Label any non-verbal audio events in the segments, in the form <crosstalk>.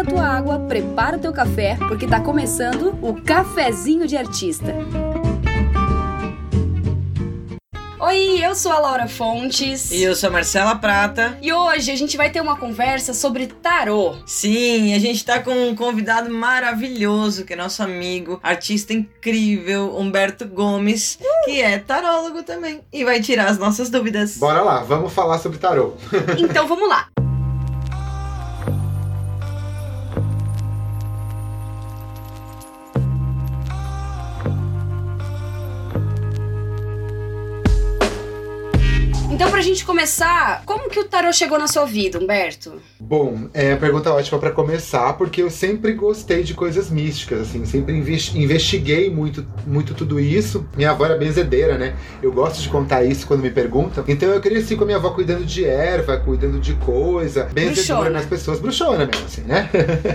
esquenta a tua água, prepara o teu café, porque tá começando o Cafezinho de Artista. Oi, eu sou a Laura Fontes. E eu sou a Marcela Prata. E hoje a gente vai ter uma conversa sobre tarô. Sim, a gente tá com um convidado maravilhoso, que é nosso amigo, artista incrível, Humberto Gomes, uh! que é tarólogo também. E vai tirar as nossas dúvidas. Bora lá, vamos falar sobre tarô. então vamos lá. <laughs> Então, pra gente começar, como que o tarô chegou na sua vida, Humberto? Bom, é uma pergunta ótima para começar, porque eu sempre gostei de coisas místicas, assim, sempre investiguei muito, muito tudo isso. Minha avó era benzedeira, né? Eu gosto de contar isso quando me perguntam. Então eu cresci com a minha avó cuidando de erva, cuidando de coisa, benzedora nas pessoas, bruxona mesmo, assim, né?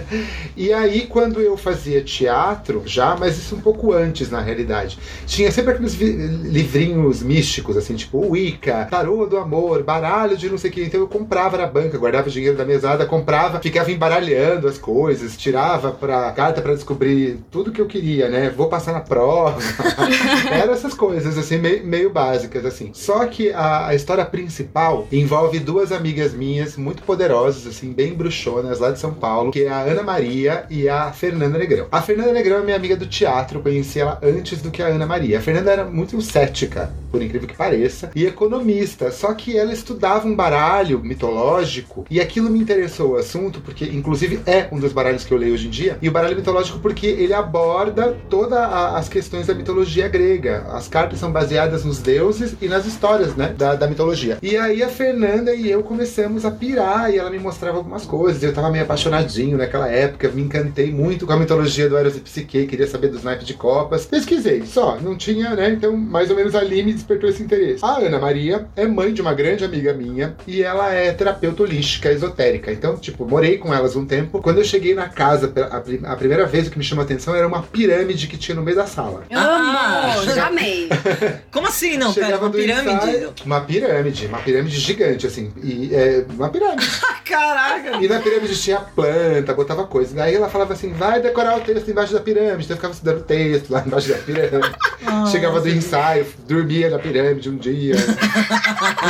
<laughs> e aí, quando eu fazia teatro, já, mas isso um pouco antes, na realidade, tinha sempre aqueles livrinhos místicos, assim, tipo Wicca, tarô do amor, baralho de não sei o que. Então eu comprava na banca, guardava o dinheiro da mesada, comprava, ficava embaralhando as coisas, tirava pra carta para descobrir tudo que eu queria, né? Vou passar na prova. <laughs> Eram essas coisas, assim, meio, meio básicas, assim. Só que a, a, história principal envolve duas amigas minhas muito poderosas, assim, bem bruxonas, lá de São Paulo, que é a Ana Maria e a Fernanda Negrão. A Fernanda Negrão é minha amiga do teatro, conheci ela antes do que a Ana Maria. A Fernanda era muito cética, por incrível que pareça, e economista só que ela estudava um baralho mitológico e aquilo me interessou o assunto, porque inclusive é um dos baralhos que eu leio hoje em dia, e o baralho mitológico porque ele aborda todas as questões da mitologia grega. As cartas são baseadas nos deuses e nas histórias, né, da, da mitologia. E aí a Fernanda e eu começamos a pirar e ela me mostrava algumas coisas. Eu tava meio apaixonadinho naquela época, me encantei muito com a mitologia do Eros e Psique, queria saber dos naipes de copas. Pesquisei, só, não tinha, né, então mais ou menos ali me despertou esse interesse. A Ana Maria é mãe de uma grande amiga minha e ela é terapeuta holística esotérica. Então, tipo, morei com elas um tempo. Quando eu cheguei na casa, a, a primeira vez o que me chamou a atenção era uma pirâmide que tinha no meio da sala. Ah, amo, já amei. <laughs> Como assim? Não, pera, uma pirâmide? Ensaio, uma pirâmide, uma pirâmide gigante, assim. E é uma pirâmide. <laughs> Caraca! E na pirâmide tinha planta, botava coisa. Daí ela falava assim: vai decorar o texto embaixo da pirâmide. Então eu ficava estudando texto lá embaixo da pirâmide. Oh, <laughs> Chegava do ensaio, dormia na pirâmide um dia.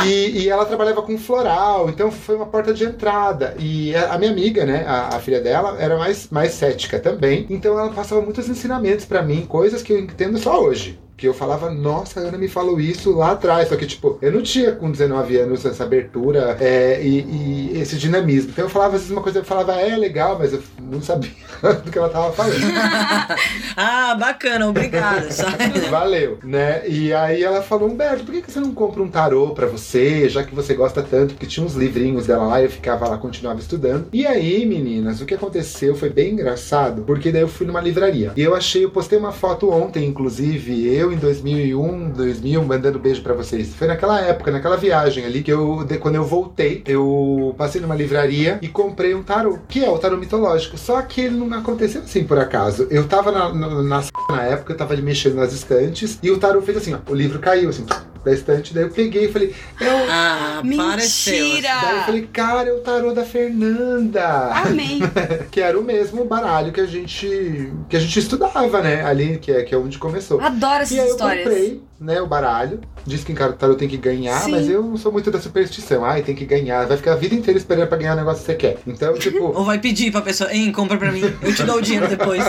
E, e, ela trabalhava com floral, então foi uma porta de entrada. E a, minha amiga, né, a, a, filha dela, era mais, mais cética também. Então ela passava muitos ensinamentos para mim, coisas que eu entendo só hoje que eu falava, nossa, a Ana me falou isso lá atrás. Só que, tipo, eu não tinha com 19 anos essa abertura é, e, e, esse dinamismo. Então eu falava às vezes uma coisa, eu falava, é legal, mas eu não sabia <laughs> do que ela tava falando. <laughs> ah, bacana, obrigada. <laughs> Valeu, né? E aí ela falou, Humberto, por que você não compra um tarô pra você, já que você gosta tanto? Porque tinha uns livrinhos dela lá, eu ficava lá, continuava estudando. E aí, meninas, o que aconteceu foi bem engraçado, porque daí eu fui numa livraria. E eu achei, eu postei uma foto ontem, inclusive, eu em 2001, 2000, mandando beijo para vocês. Foi naquela época, naquela viagem ali, que eu, de, quando eu voltei, eu passei numa livraria e comprei um tarô, que é o tarô mitológico. Só que ele não aconteceu assim por acaso. Eu tava na, na, na, na época, eu tava mexendo nas estantes e o tarô fez assim, ó, o livro caiu assim da estante. Daí eu peguei e falei, é o... Ah, Mentira! Daí eu falei, cara, é o tarô da Fernanda. Amém. <laughs> que era o mesmo baralho que a gente que a gente estudava, né? Ali, que é, que é onde começou. Adoro essas e aí histórias. Eu comprei né, o baralho. Diz que em tarô tem que ganhar, Sim. mas eu não sou muito da superstição. Ai, tem que ganhar. Vai ficar a vida inteira esperando pra ganhar o negócio que você quer. Então, <laughs> tipo. Ou vai pedir pra pessoa, hein, compra pra mim, eu te dou o dinheiro depois.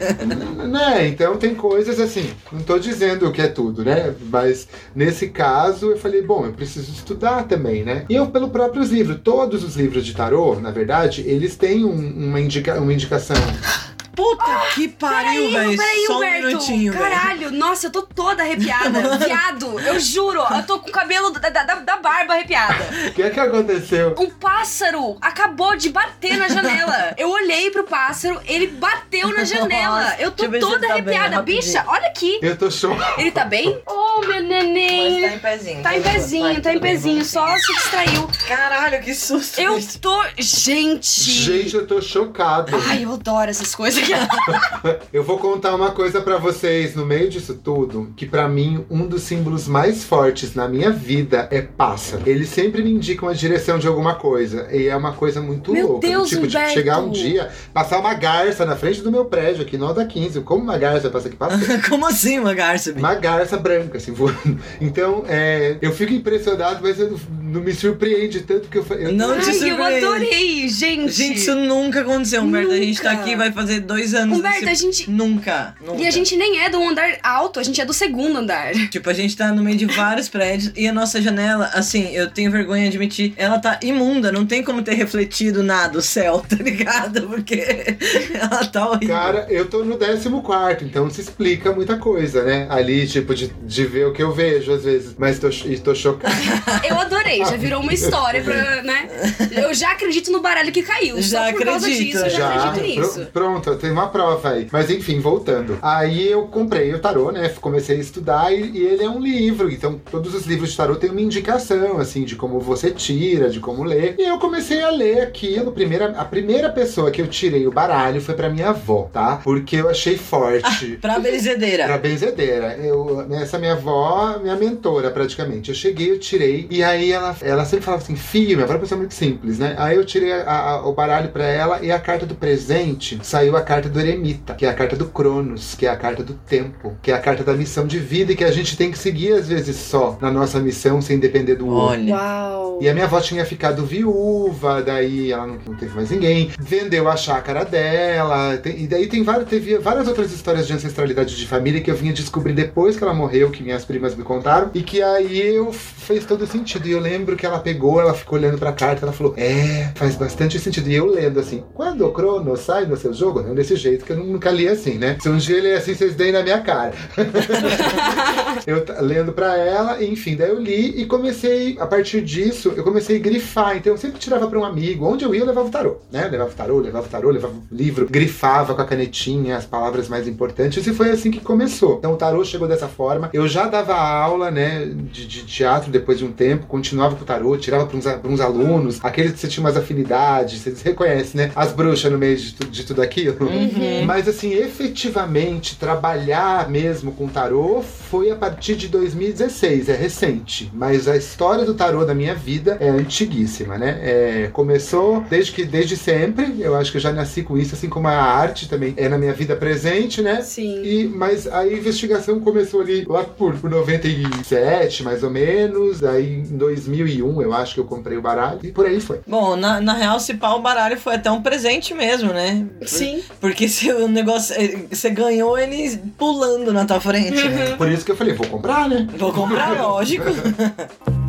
<laughs> né, então tem coisas assim. Não tô dizendo que é tudo, né? Mas nesse caso eu falei, bom, eu preciso estudar também, né? E eu, pelo próprios livros, todos os livros de tarô, na verdade, eles têm um, uma, indica uma indicação Puta que pariu, velho. Peraí, Só Humberto. um minutinho, Caralho, véio. nossa, eu tô toda arrepiada. <laughs> Viado, eu juro. Eu tô com o cabelo da, da, da barba arrepiada. O que é que aconteceu? Um pássaro acabou de bater na janela. Eu olhei pro pássaro, ele bateu na janela. Nossa, eu tô toda tá arrepiada. Bem, Bicha, olha aqui. Eu tô chocado. Ele tá bem? <laughs> Oh, meu neném. Mas tá em pezinho. Tá em pezinho, tá em pezinho. Só se distraiu. Caralho, que susto. Eu tô... Gente. Gente, eu tô chocado. Ai, eu adoro essas coisas. Eu vou contar uma coisa para vocês no meio disso tudo, que para mim um dos símbolos mais fortes na minha vida é pássaro. Eles sempre me indicam a direção de alguma coisa e é uma coisa muito meu louca. Deus, tipo, Humberto. de chegar um dia, passar uma garça na frente do meu prédio aqui no da 15. Como uma garça passa aqui? Passa <laughs> Como assim uma garça? uma garça branca, assim, voando. Então, é, eu fico impressionado, mas eu não, não me surpreende tanto que eu falei. Não te Ai, eu adorei, gente. Gente, isso nunca aconteceu, Humberto. A gente tá aqui, vai fazer dois anos. Humberto, nesse- a gente- Nunca, nunca. E a gente nem é do andar alto, a gente é do segundo andar. <laughs> Tipo, a gente tá no meio de vários prédios e a nossa janela, assim, eu tenho vergonha de admitir, ela tá imunda, não tem como ter refletido nada o céu, <laughs> tá ligado? Porque <laughs> ela tá horrível. Cara, eu tô no 14, então se explica muita coisa, né? Ali, tipo, de, de ver o que eu vejo às vezes. Mas tô, tô chocado. Eu adorei, já virou uma história pra, né? Eu já acredito no baralho que caiu. Já Só por causa acredita, disso, eu já, Já, acredito nisso. pronto, tem uma prova aí. Mas enfim, voltando. Aí eu comprei o tarô, né? Comecei a estudar e, e ele é um livro. Então, todos os livros de tarô têm uma indicação, assim, de como você tira, de como ler. E eu comecei a ler aquilo. Primeira, a primeira pessoa que eu tirei o baralho foi pra minha avó, tá? Porque eu achei forte. Pra benzedeira. Pra benzedeira. Eu, essa minha avó, minha mentora, praticamente. Eu cheguei, eu tirei. E aí ela, ela sempre falava assim: filho, minha avó é uma pessoa muito simples, né? Aí eu tirei a- a- o baralho pra ela e a carta do presente saiu a carta do eremita, que é a carta do Cronos, que é a carta do tempo, que é a carta da missão de vida e que a gente tem que seguir às vezes só na nossa missão sem depender do outro. Olha. Uau. E a minha avó tinha ficado viúva, daí ela não, não teve mais ninguém, vendeu a chácara dela, tem- e daí tem várias, teve várias outras histórias de ancestralidade de família que eu vinha descobrir depois que ela morreu, que minhas primas me contaram, e que aí eu fez todo sentido. E eu lembro que ela pegou, ela ficou olhando pra carta, ela falou: É, faz bastante sentido. E eu lendo assim, quando o Crono sai no seu jogo, desse jeito, que eu nunca li assim, né? Se um dia ele é assim, vocês deem na minha cara. <laughs> eu lendo pra ela, enfim, daí eu li e comecei, a partir disso, eu comecei a grifar. Então eu sempre tirava pra um amigo, onde eu ia eu levava o tarô, né? Levava o tarô, levava o tarô, levava o livro, grifava com a canetinha as palavras mais importantes e foi assim que começou. Então o tarô chegou dessa forma. Eu já dava aula, né, de, de teatro depois de um tempo, continuava com o tarô, tirava pra uns, pra uns alunos, aqueles que você tinha umas afinidades, vocês reconhecem, né? As bruxas no meio de, tu- de tudo aquilo. Uhum. Mas assim, efetivamente, trabalhar mesmo com tarô foi a partir de 2016, é recente. Mas a história do tarô da minha vida é antiguíssima, né? É, começou desde que desde sempre, eu acho que eu já nasci com isso, assim como a arte também é na minha vida presente, né? Sim. E, mas a investigação começou ali lá por, por 97, mais ou menos. Aí em 2001 eu acho que eu comprei o baralho e por aí foi. Bom, na, na real, se pá, o baralho foi até um presente mesmo, né? Sim. Porque se o negócio. eh, Você ganhou ele pulando na tua frente, né? Por isso que eu falei, vou comprar, né? Vou comprar, lógico. <laughs>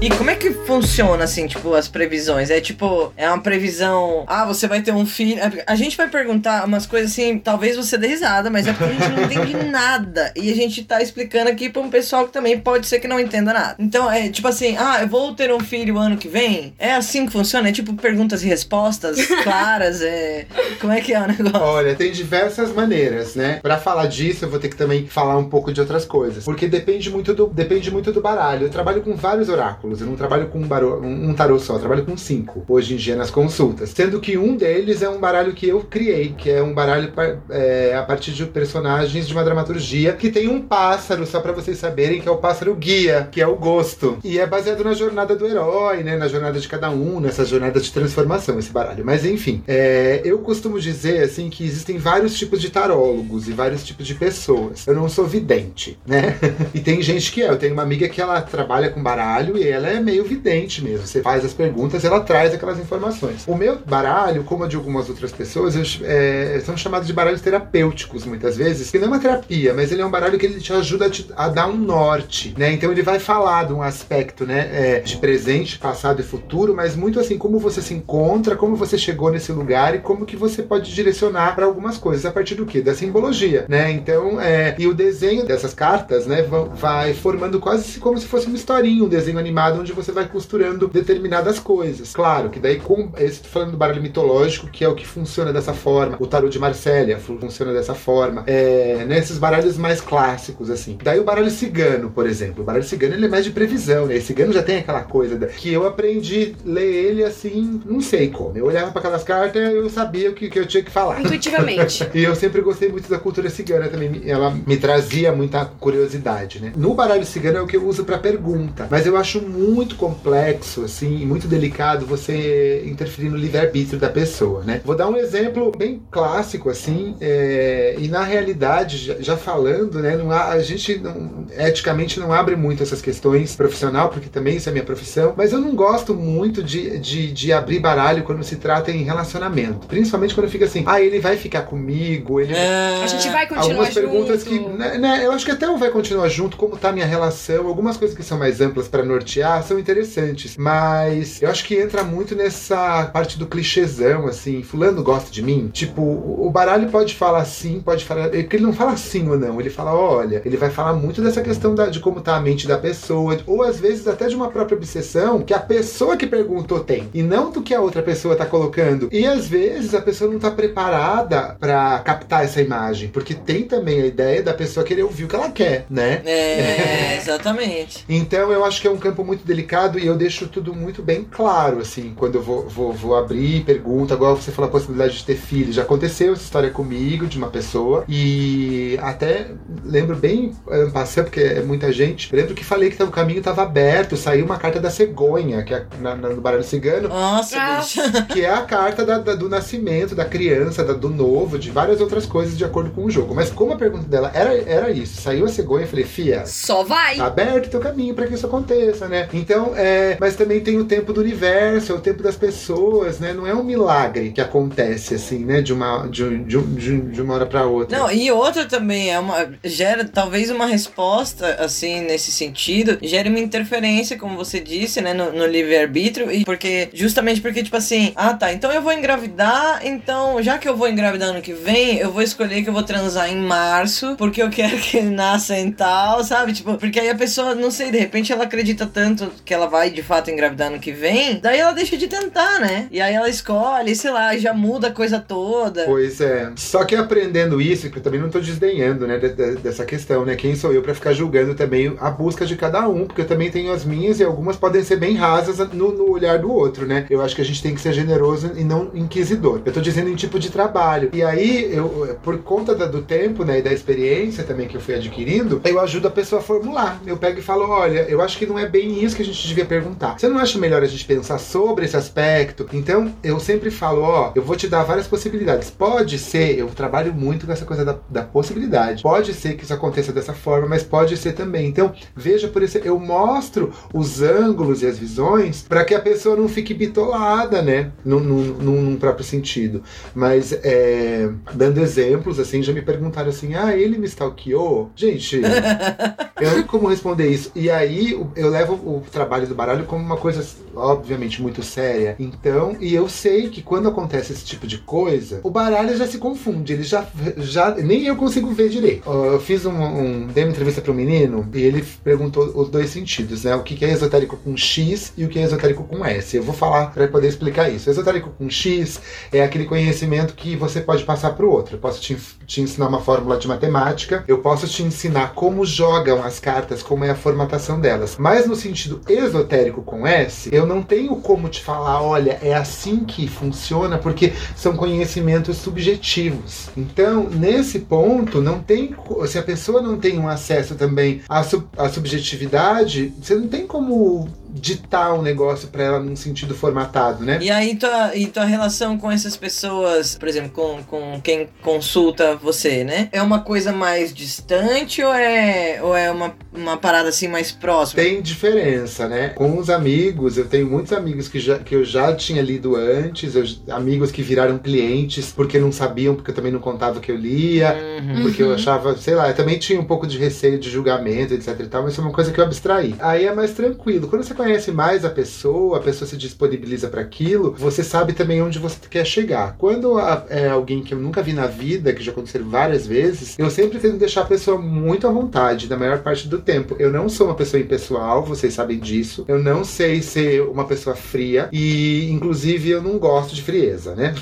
E como é que funciona, assim, tipo, as previsões? É tipo, é uma previsão. Ah, você vai ter um filho. A gente vai perguntar umas coisas assim, talvez você dê risada, mas é porque a gente não entende <laughs> nada. E a gente tá explicando aqui pra um pessoal que também pode ser que não entenda nada. Então, é tipo assim, ah, eu vou ter um filho ano que vem? É assim que funciona? É tipo perguntas e respostas <laughs> claras? É. Como é que é o negócio? Olha, tem diversas maneiras, né? Pra falar disso, eu vou ter que também falar um pouco de outras coisas. Porque depende muito do, depende muito do baralho. Eu trabalho com vários oráculos. Eu não trabalho com um, barô, um, tarô só, eu trabalho com cinco hoje em dia nas consultas. Sendo que um deles é um baralho que eu criei, que é um baralho é, a partir de personagens de uma dramaturgia que tem um pássaro, só pra vocês saberem, que é o pássaro guia, que é o gosto. E é baseado na jornada do herói, né? Na jornada de cada um, nessa jornada de transformação, esse baralho. Mas enfim, é, eu costumo dizer assim que existem vários tipos de tarólogos e vários tipos de pessoas. Eu não sou vidente, né? <laughs> e tem gente que é. Eu tenho uma amiga que ela trabalha com baralho e ela é meio vidente mesmo. Você faz as perguntas, ela traz aquelas informações. O meu baralho, como a de algumas outras pessoas, é, são chamados de baralhos terapêuticos muitas vezes, que não é uma terapia, mas ele é um baralho que ele te ajuda a, te- a dar um norte, né? Então ele vai falar de um aspecto, né, é, de presente, passado e futuro, mas muito assim como você se encontra, como você chegou nesse lugar e como que você pode direcionar para algumas coisas a partir do que da simbologia, né? Então, é, e o desenho dessas cartas, né, vai formando quase como se fosse uma historinha, um desenho animado determinado onde você vai costurando determinadas coisas. Claro que daí, com esse falando do baralho mitológico, que é o que funciona dessa forma, o tarô de Marsella funciona dessa forma, é, nesses né, baralhos mais clássicos, assim. Daí o baralho cigano, por exemplo. O baralho cigano ele é mais de previsão, né? Esse cigano já tem aquela coisa da, que eu aprendi a ler ele assim, não sei como. Eu olhava para aquelas cartas e eu sabia o que, que eu tinha que falar. Intuitivamente. <laughs> e eu sempre gostei muito da cultura cigana também. Ela me trazia muita curiosidade, né? No baralho cigano é o que eu uso para pergunta, mas eu acho muito complexo, assim, muito delicado você interferir no livre-arbítrio da pessoa, né? Vou dar um exemplo bem clássico, assim, é... e na realidade, já falando, né, não há, a gente não, eticamente não abre muito essas questões profissional, porque também isso é minha profissão, mas eu não gosto muito de, de, de abrir baralho quando se trata em relacionamento, principalmente quando fica assim, ah, ele vai ficar comigo, ele... É... A gente vai continuar Algumas junto. perguntas que, né, né, eu acho que até um vai continuar junto, como tá a minha relação, algumas coisas que são mais amplas para nortear são interessantes, mas eu acho que entra muito nessa parte do clichêzão, assim, fulano gosta de mim, tipo, o baralho pode falar sim, pode falar, porque ele não fala sim ou não, ele fala, olha, ele vai falar muito dessa questão da, de como tá a mente da pessoa, ou às vezes até de uma própria obsessão que a pessoa que perguntou tem, e não do que a outra pessoa tá colocando. E às vezes a pessoa não tá preparada para captar essa imagem, porque tem também a ideia da pessoa querer ouvir o que ela quer, né? É, <laughs> exatamente. então eu acho que é um campo muito delicado e eu deixo tudo muito bem claro, assim, quando eu vou, vou, vou abrir pergunta, agora você falou a possibilidade de ter filho. Já aconteceu essa história comigo, de uma pessoa, e até lembro bem, passando, porque é muita gente, lembro que falei que o caminho estava aberto, saiu uma carta da cegonha, que é na, na, no baralho cigano. Nossa, ah. <laughs> Que é a carta da, da, do nascimento, da criança, da, do novo, de várias outras coisas de acordo com o jogo. Mas como a pergunta dela era, era isso, saiu a cegonha, eu falei, fia. Só vai! Tá aberto teu caminho para que isso aconteça, né? Então, é. Mas também tem o tempo do universo, é o tempo das pessoas, né? Não é um milagre que acontece, assim, né? De uma, de, de, de, de uma hora para outra. Não, e outra também, é uma. Gera talvez uma resposta, assim, nesse sentido, gera uma interferência, como você disse, né? No, no livre-arbítrio, e porque. Justamente porque, tipo assim, ah tá, então eu vou engravidar, então, já que eu vou engravidar ano que vem, eu vou escolher que eu vou transar em março, porque eu quero que ele nasça em tal, sabe? Tipo, porque aí a pessoa, não sei, de repente ela acredita tanto que ela vai de fato engravidar no que vem, daí ela deixa de tentar, né? E aí ela escolhe, sei lá, já muda a coisa toda. Pois é. Só que aprendendo isso, que eu também não tô desdenhando, né, de, de, dessa questão, né? Quem sou eu para ficar julgando também a busca de cada um, porque eu também tenho as minhas e algumas podem ser bem rasas no, no olhar do outro, né? Eu acho que a gente tem que ser generoso e não inquisidor. Eu tô dizendo em tipo de trabalho. E aí, eu, por conta da, do tempo, né, e da experiência também que eu fui adquirindo, eu ajudo a pessoa a formular. Eu pego e falo, olha, eu acho que não é bem isso que a gente devia perguntar. Você não acha melhor a gente pensar sobre esse aspecto? Então, eu sempre falo, ó, eu vou te dar várias possibilidades. Pode ser, eu trabalho muito com essa coisa da, da possibilidade. Pode ser que isso aconteça dessa forma, mas pode ser também. Então, veja por isso, eu mostro os ângulos e as visões para que a pessoa não fique bitolada, né? Num, num, num próprio sentido. Mas, é, dando exemplos, assim, já me perguntaram assim, ah, ele me stalkeou? Gente, <laughs> eu não como responder isso. E aí, eu levo o trabalho do baralho como uma coisa, obviamente, muito séria. Então, e eu sei que quando acontece esse tipo de coisa, o baralho já se confunde. Ele já. já nem eu consigo ver direito. Eu fiz um. um dei uma entrevista para um menino e ele perguntou os dois sentidos, né? O que é esotérico com X e o que é esotérico com S. Eu vou falar para poder explicar isso. Esotérico com X é aquele conhecimento que você pode passar para o outro. Eu posso te, te ensinar uma fórmula de matemática, eu posso te ensinar como jogam as cartas, como é a formatação delas. Mas no sentido esotérico com S, eu não tenho como te falar, olha, é assim que funciona, porque são conhecimentos subjetivos. Então, nesse ponto, não tem. Se a pessoa não tem um acesso também à, sub, à subjetividade, você não tem como ditar um negócio para ela num sentido formatado, né? E aí tua, e tua relação com essas pessoas, por exemplo, com, com quem consulta você, né? É uma coisa mais distante ou é, ou é uma, uma parada assim mais próxima? Tem diferença, né? Com os amigos, eu tenho muitos amigos que, já, que eu já tinha lido antes, eu, amigos que viraram clientes porque não sabiam, porque eu também não contava que eu lia, uhum. porque eu achava, sei lá, eu também tinha um pouco de receio de julgamento, etc e tal, mas isso é uma coisa que eu abstraí. Aí é mais tranquilo. Quando você conhece conhece mais a pessoa, a pessoa se disponibiliza para aquilo, você sabe também onde você quer chegar. Quando é alguém que eu nunca vi na vida, que já aconteceu várias vezes, eu sempre tento deixar a pessoa muito à vontade, na maior parte do tempo. Eu não sou uma pessoa impessoal, vocês sabem disso. Eu não sei ser uma pessoa fria e, inclusive, eu não gosto de frieza, né?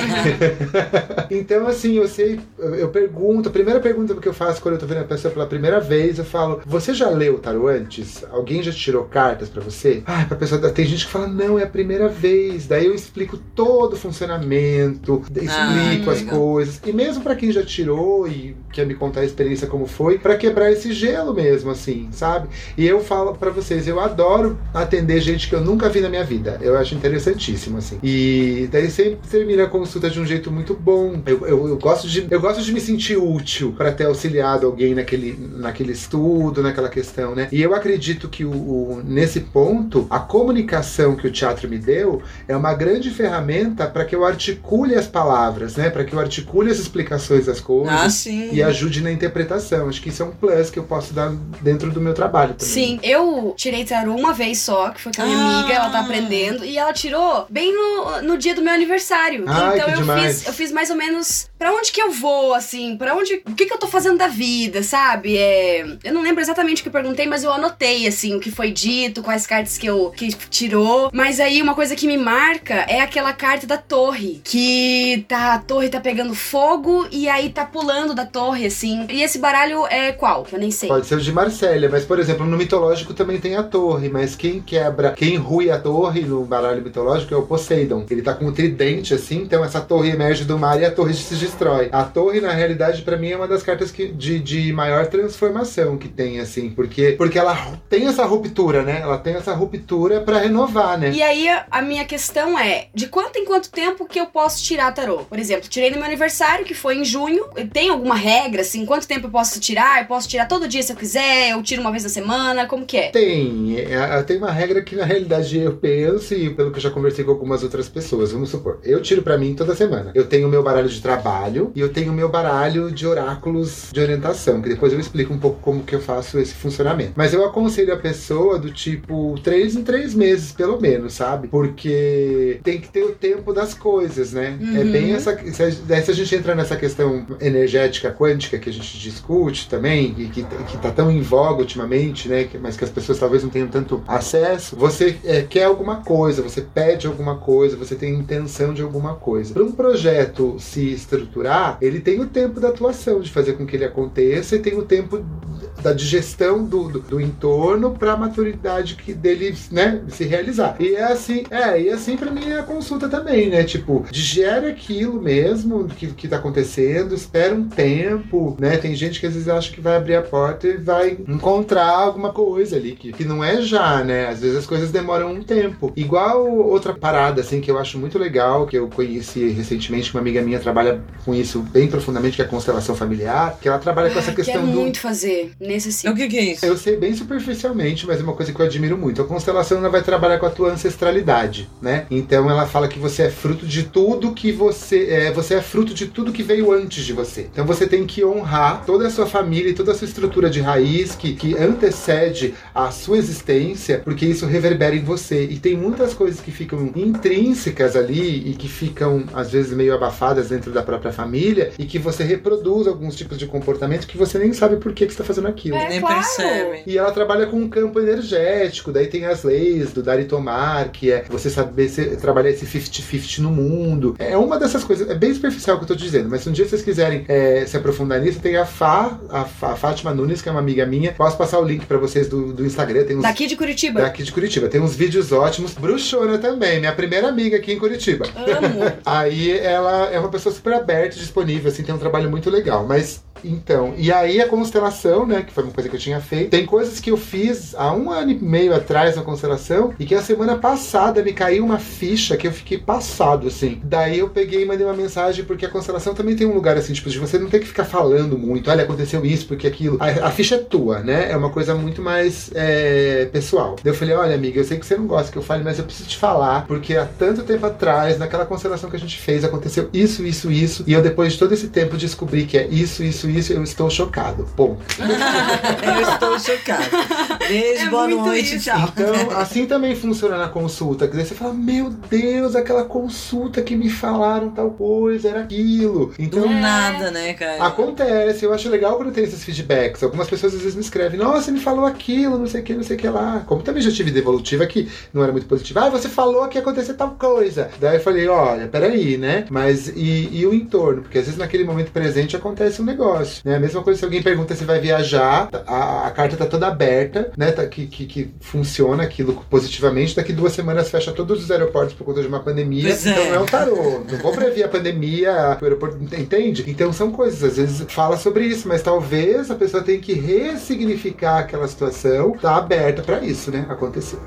<laughs> <laughs> então, assim, eu sei, eu pergunto, a primeira pergunta que eu faço quando eu tô vendo a pessoa pela primeira vez, eu falo: Você já leu o tarô antes? Alguém já tirou cartas para você? Ah, pra pessoa. Tem gente que fala, não, é a primeira vez. Daí eu explico todo o funcionamento, explico ah, as coisas. E mesmo para quem já tirou e quer me contar a experiência como foi, para quebrar esse gelo mesmo, assim, sabe? E eu falo para vocês, eu adoro atender gente que eu nunca vi na minha vida. Eu acho interessantíssimo, assim. E daí sempre termina a consulta de um jeito muito bom. Eu, eu, eu gosto, de, eu gosto de me sentir útil para ter auxiliado alguém naquele, naquele estudo, naquela questão, né? E eu acredito que o, o, nesse ponto, a comunicação que o teatro me deu é uma grande ferramenta para que eu articule as palavras, né? Para que eu articule as explicações das coisas ah, e ajude na interpretação. Acho que isso é um plus que eu posso dar dentro do meu trabalho também. Sim, eu tirei tarô uma vez só, que foi com a minha ah. amiga, ela tá aprendendo, e ela tirou bem no, no dia do meu aniversário. Ai, então eu demais. fiz, eu fiz mais ou menos para onde que eu vou, assim, para onde. O que que eu tô fazendo da vida, sabe? É, eu não lembro exatamente o que eu perguntei, mas eu anotei, assim, o que foi dito, quais cartas que eu que tirou. Mas aí uma coisa que me marca é aquela carta da torre, que tá, a torre tá pegando fogo e aí tá pulando da torre, assim. E esse baralho é qual? Eu nem sei. Pode ser o de Marsella, mas por exemplo, no mitológico também tem a torre, mas quem quebra, quem rui a torre no baralho mitológico é o Poseidon. Ele tá com um tridente assim, então essa torre emerge do mar e a torre se destrói. A torre, na realidade, para mim é uma das cartas que, de, de maior transformação que tem, assim, porque, porque ela tem essa ruptura, né? Ela tem essa ruptura para renovar, né? E aí a minha questão é: de quanto em quanto tempo que eu posso tirar tarô? Por exemplo, tirei no meu aniversário, que foi em junho. Tem alguma regra, assim? Quanto tempo eu posso tirar? Eu posso tirar todo dia se eu quiser? Eu tiro uma vez na semana? Como que é? Tem. É, tem uma regra que na realidade eu penso e pelo que eu já conversei com algumas outras pessoas. Vamos supor, eu tiro para mim toda semana. Eu tenho o meu baralho de trabalho e eu tenho o meu baralho de oráculos de orientação, que depois eu explico um pouco como que eu faço esse funcionamento. Mas eu aconselho a pessoa do tipo três em três meses, pelo menos, sabe? Porque tem que ter o tempo das coisas, né? Uhum. É bem essa. Se a, se a gente entra nessa questão energética quântica que a gente discute também, e que, que tá tão em voga ultimamente, né? Mas que as pessoas talvez não tenham tanto acesso, você é, quer alguma coisa, você pede alguma coisa, você tem intenção de alguma coisa. Para um projeto se estruturar, ele tem o tempo da atuação, de fazer com que ele aconteça, e tem o tempo da digestão do, do, do entorno para a maturidade que dele, né, se realizar. E é assim, é, e é assim para mim é a consulta também, né? Tipo, digere aquilo mesmo que, que tá acontecendo, espera um tempo, né? Tem gente que às vezes acha que vai abrir a porta e vai encontrar alguma coisa ali, que, que não é já, né? Às vezes as coisas demoram um tempo. Igual outra parada, assim, que eu acho muito legal, que eu conheci recentemente, uma amiga minha trabalha com isso bem profundamente, que é a constelação familiar, que ela trabalha com essa questão quero do... muito fazer nesse sim. O que, que, é isso? Eu sei bem superficialmente, mas é uma coisa que eu admiro muito. A constelação ela vai trabalhar com a tua ancestralidade, né? Então ela fala que você é fruto de tudo que você é, você é fruto de tudo que veio antes de você. Então você tem que honrar toda a sua família e toda a sua estrutura de raiz que, que antecede a sua existência, porque isso reverbera em você. E tem muitas coisas que ficam intrínsecas ali e que ficam às vezes meio abafadas dentro da própria família e que você reproduz alguns tipos de comportamento que você nem sabe por que, que está fazendo aquilo. É, nem claro. percebe. E ela trabalha com um campo energético, daí tem as leis do dar e tomar, que é você saber se, trabalhar esse 50-50 no mundo. É uma dessas coisas, é bem superficial o que eu tô dizendo, mas se um dia vocês quiserem é, se aprofundar nisso, tem a Fá, a, a, Fátima Nunes, que é uma amiga minha. Posso passar o link para vocês do, do Instagram. Tem uns, daqui de Curitiba. Daqui de Curitiba. Tem uns vídeos ótimos. Bruxona também, minha primeira amiga aqui em Curitiba. Amo. <laughs> Aí ela é uma pessoa super aberta, disponível, assim, tem um trabalho muito legal. Mas então, e aí a constelação, né, que foi uma coisa que eu tinha feito, tem coisas que eu fiz há um ano e meio atrás na constelação e que a semana passada me caiu uma ficha que eu fiquei passado, assim. Daí eu peguei e mandei uma mensagem, porque a constelação também tem um lugar assim, tipo, de você não ter que ficar falando muito, olha, aconteceu isso, porque aquilo. A, a ficha é tua, né? É uma coisa muito mais é, pessoal. Daí eu falei, olha, amiga, eu sei que você não gosta que eu fale, mas eu preciso te falar, porque há tanto tempo atrás, naquela constelação que a gente fez, aconteceu isso, isso, isso, e eu depois de todo esse tempo descobri que é isso, isso, isso, isso, eu estou chocado. Ponto. <laughs> Eu estou chocado. Beijo, É boa muito noite, isso. tchau. Então, assim também funciona na consulta. Quer dizer, você fala, meu Deus, aquela consulta que me falaram tal coisa, era aquilo. Então, Do nada, né, cara? Acontece, eu acho legal quando tem esses feedbacks. Algumas pessoas às vezes me escrevem, nossa, me falou aquilo, não sei o que, não sei o que lá. Como também já tive devolutiva que não era muito positiva. Ah, você falou que ia acontecer tal coisa. Daí eu falei, olha, peraí, né? Mas e, e o entorno? Porque às vezes naquele momento presente acontece um negócio. Né? A mesma coisa se alguém pergunta se vai viajar, a, a carta tá toda aberta, né? Tá, que, que, que funciona aquilo positivamente. Daqui duas semanas fecha todos os aeroportos por conta de uma pandemia. Pois então é. não é um tarô. Não vou prever a pandemia, o aeroporto, entende? Então são coisas, às vezes fala sobre isso, mas talvez a pessoa tenha que ressignificar aquela situação, tá aberta pra isso, né? Acontecer.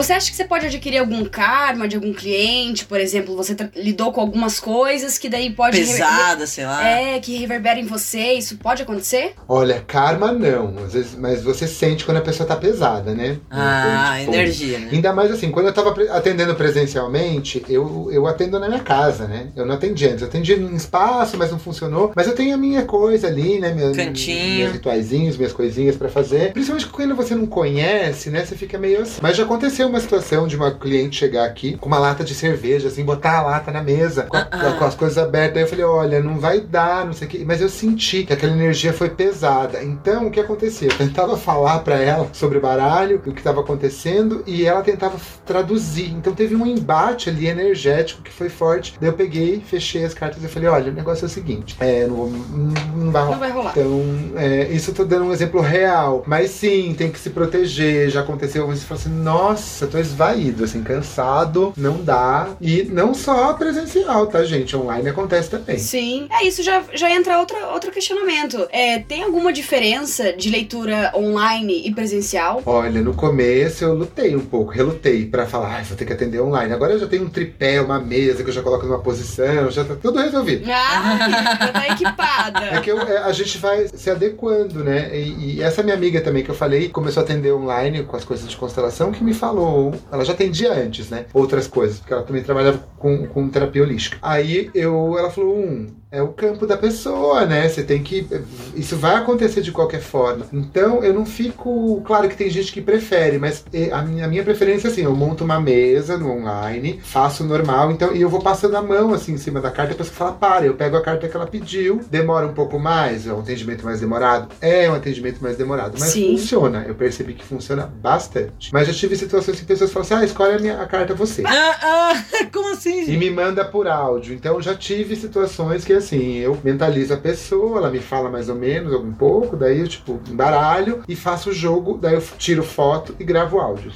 Você acha que você pode adquirir algum karma de algum cliente? Por exemplo, você lidou com algumas coisas que daí pode. Pesada, sei lá. É, que reverbera em você. Isso pode acontecer? Olha, karma não, às vezes, mas você sente quando a pessoa tá pesada, né? Ah, Então, tipo, energia, né? Ainda mais assim, quando eu tava atendendo presencialmente, eu, eu atendo na minha casa, né? Eu não atendi antes. Eu atendi num espaço, mas não funcionou. Mas eu tenho a minha coisa ali, né? Meu, Cantinho. Meus rituaizinhos, minhas coisinhas pra fazer. Principalmente quando você não conhece, né? Você fica meio assim. Mas já aconteceu uma situação de uma cliente chegar aqui com uma lata de cerveja, assim, botar a lata na mesa, com, a- Ah, ah. com as coisas abertas. Aí eu falei, olha, não vai dar, não sei o que. Mas eu senti que aquela energia foi pesada. Então, o que aconteceu? Eu tentava falar pra ela sobre o baralho, o que estava acontecendo, e ela tentava traduzir. Então teve um embate ali energético que foi forte. Daí eu peguei, fechei as cartas e falei, olha, o negócio é o seguinte, é, não, vou- não, não vai rolar. Não vai rolar. Então, é, isso eu tô dando um exemplo real. Mas sim, tem que se proteger. Já aconteceu, você fala assim, nossa, tô esvaído, assim, cansado, não dá. E não só presencial, tá, gente? Online acontece também. Sim. É, isso já, já entra outra, outro questionamento. É, tem alguma diferença de leitura online e presencial? Olha, no começo eu lutei um pouco, relutei pra falar, ah, vou ter que atender online. Agora eu já tenho um tripé, uma mesa que eu já coloco numa posição, já tá tudo resolvido. Ah, já <laughs> tá equipada. É que eu- é, a gente vai se adequando, né? E, e essa minha amiga também que eu falei, começou a atender online com as coisas de constelação, que me falou, ela já atendia antes, né? Outras coisas, porque ela também trabalhava com, com terapia holística. Aí eu, ela falou, um, é o campo da pessoa, né? Você tem que. Isso vai acontecer de qualquer forma. Então eu não fico. Claro que tem gente que prefere, mas eh, a minha, a minha preferência é assim: eu monto uma mesa no online, faço normal, então, e eu vou passando a mão assim em cima da carta, depois que fala, para, eu pego a carta que ela pediu, demora um pouco mais, é um atendimento mais demorado. É um atendimento mais demorado, mas Sim. funciona. Eu percebi que funciona bastante. Mas já tive situações que pessoas falam assim: ah, escolhe a, minha, a carta você. Ah, ah, <laughs> como assim, E me manda por áudio. Então já tive situações que assim, eu mentalizo a pessoa, ela me fala mais ou menos, algum pouco, daí eu tipo, embaralho e faço o jogo, daí eu tiro foto e gravo áudio.